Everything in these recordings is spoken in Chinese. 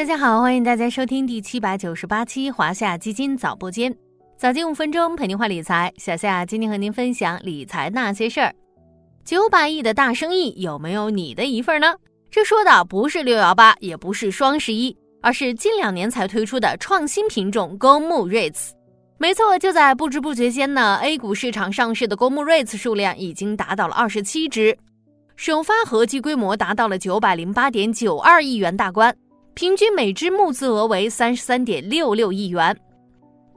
大家好，欢迎大家收听第七百九十八期华夏基金早播间，早间五分钟陪您话理财。小夏今天和您分享理财那些事儿。九百亿的大生意有没有你的一份呢？这说的不是六幺八，也不是双十一，而是近两年才推出的创新品种公募 REITs。没错，就在不知不觉间呢，A 股市场上市的公募 REITs 数量已经达到了二十七只，首发合计规模达到了九百零八点九二亿元大关。平均每支募资额为三十三点六六亿元。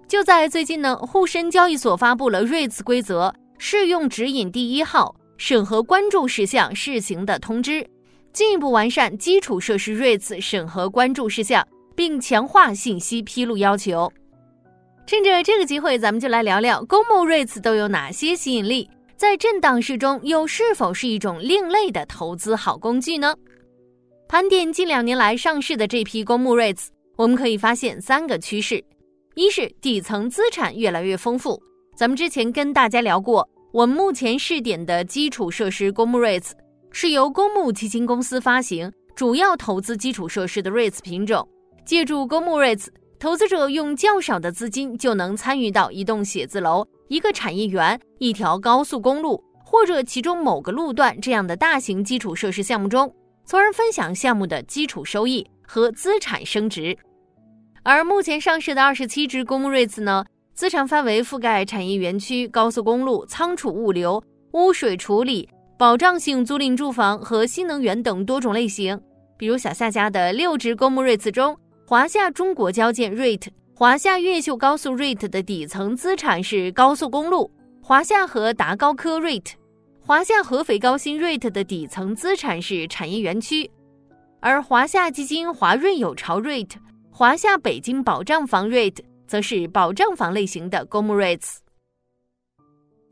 就在最近呢，沪深交易所发布了 REITs 规则适用指引第一号审核关注事项试行的通知，进一步完善基础设施 REITs 审核关注事项，并强化信息披露要求。趁着这个机会，咱们就来聊聊公募 REITs 都有哪些吸引力，在震荡市中又是否是一种另类的投资好工具呢？盘点近两年来上市的这批公募 REITs，我们可以发现三个趋势：一是底层资产越来越丰富。咱们之前跟大家聊过，我们目前试点的基础设施公募 REITs 是由公募基金公司发行，主要投资基础设施的 REITs 品种。借助公募 REITs，投资者用较少的资金就能参与到一栋写字楼、一个产业园、一条高速公路或者其中某个路段这样的大型基础设施项目中。从而分享项目的基础收益和资产升值，而目前上市的二十七只公募 REITs 呢，资产范围覆盖产业园区、高速公路、仓储物流、污水处理、保障性租赁住房和新能源等多种类型。比如小夏家的六只公募 REITs 中，华夏中国交建 REIT、华夏越秀高速 REIT 的底层资产是高速公路，华夏和达高科 REIT。华夏合肥高新 REIT 的底层资产是产业园区，而华夏基金华润有巢 REIT、华夏北京保障房 REIT 则是保障房类型的公募 REITs。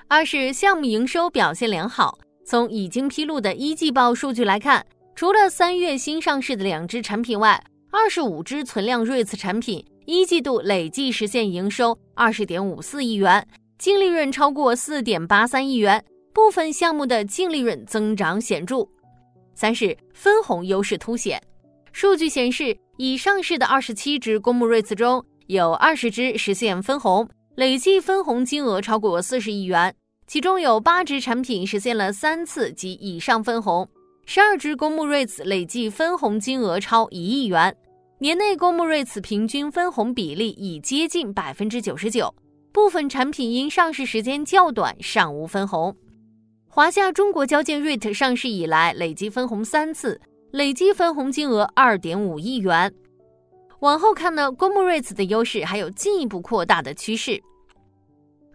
二是项目营收表现良好，从已经披露的一季报数据来看，除了三月新上市的两只产品外，二十五只存量 REITs 产品一季度累计实现营收二十点五四亿元，净利润超过四点八三亿元。部分项目的净利润增长显著。三是分红优势凸显。数据显示，已上市的二十七只公募 REITs 中有二十只实现分红，累计分红金额超过四十亿元。其中有八只产品实现了三次及以上分红，十二只公募 REITs 累计分红金额超一亿元。年内公募 REITs 平均分红比例已接近百分之九十九，部分产品因上市时间较短，尚无分红。华夏中国交建 REIT 上市以来，累计分红三次，累计分红金额二点五亿元。往后看呢，公募 REITs 的优势还有进一步扩大的趋势。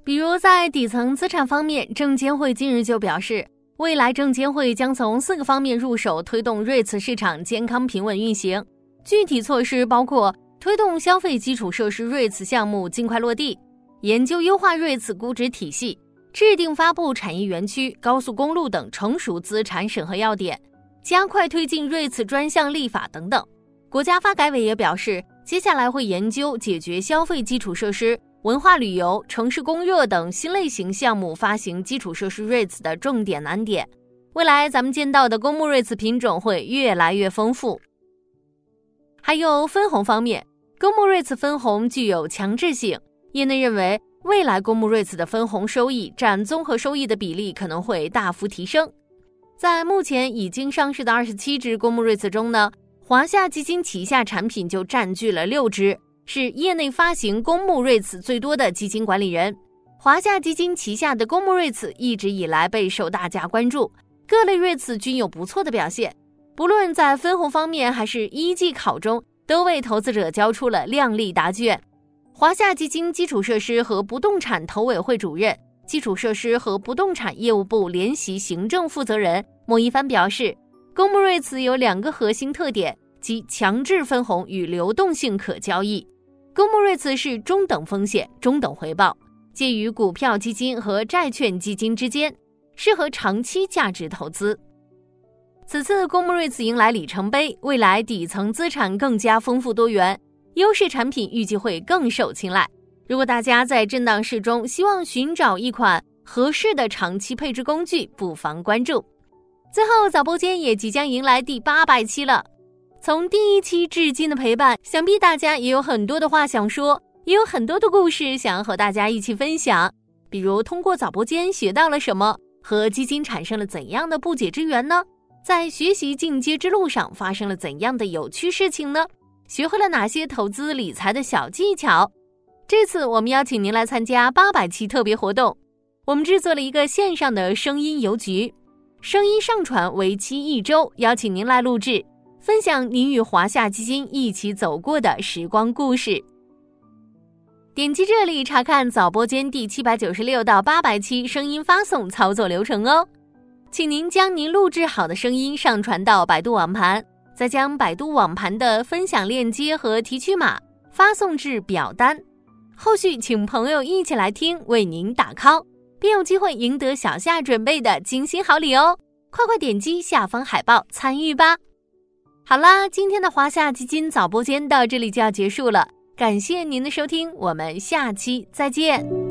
比如在底层资产方面，证监会近日就表示，未来证监会将从四个方面入手推动 REITs 市场健康平稳运行。具体措施包括推动消费基础设施 REITs 项目尽快落地，研究优化 REITs 估值体系。制定发布产业园区、高速公路等成熟资产审核要点，加快推进 REITs 专项立法等等。国家发改委也表示，接下来会研究解决消费基础设施、文化旅游、城市供热等新类型项目发行基础设施 REITs 的重点难点。未来咱们见到的公募 REITs 品种会越来越丰富。还有分红方面，公募 REITs 分红具有强制性，业内认为。未来公募 REITs 的分红收益占综合收益的比例可能会大幅提升。在目前已经上市的二十七只公募 REITs 中呢，华夏基金旗下产品就占据了六只，是业内发行公募 REITs 最多的基金管理人。华夏基金旗下的公募 REITs 一直以来备受大家关注，各类 REITs 均有不错的表现，不论在分红方面还是一季考中，都为投资者交出了亮丽答卷。华夏基金基础设施和不动产投委会主任、基础设施和不动产业务部联席行政负责人莫一帆表示，公募 REITs 有两个核心特点，即强制分红与流动性可交易。公募 REITs 是中等风险、中等回报，介于股票基金和债券基金之间，适合长期价值投资。此次公募 REITs 迎来里程碑，未来底层资产更加丰富多元。优势产品预计会更受青睐。如果大家在震荡市中希望寻找一款合适的长期配置工具，不妨关注。最后，早播间也即将迎来第八百期了。从第一期至今的陪伴，想必大家也有很多的话想说，也有很多的故事想要和大家一起分享。比如通过早播间学到了什么，和基金产生了怎样的不解之缘呢？在学习进阶之路上发生了怎样的有趣事情呢？学会了哪些投资理财的小技巧？这次我们邀请您来参加八百期特别活动，我们制作了一个线上的声音邮局，声音上传为期一周，邀请您来录制。分享您与华夏基金一起走过的时光故事。点击这里查看早播间第七百九十六到八百期声音发送操作流程哦。请您将您录制好的声音上传到百度网盘，再将百度网盘的分享链接和提取码发送至表单。后续请朋友一起来听，为您打 call，便有机会赢得小夏准备的精心好礼哦！快快点击下方海报参与吧。好啦，今天的华夏基金早播间到这里就要结束了，感谢您的收听，我们下期再见。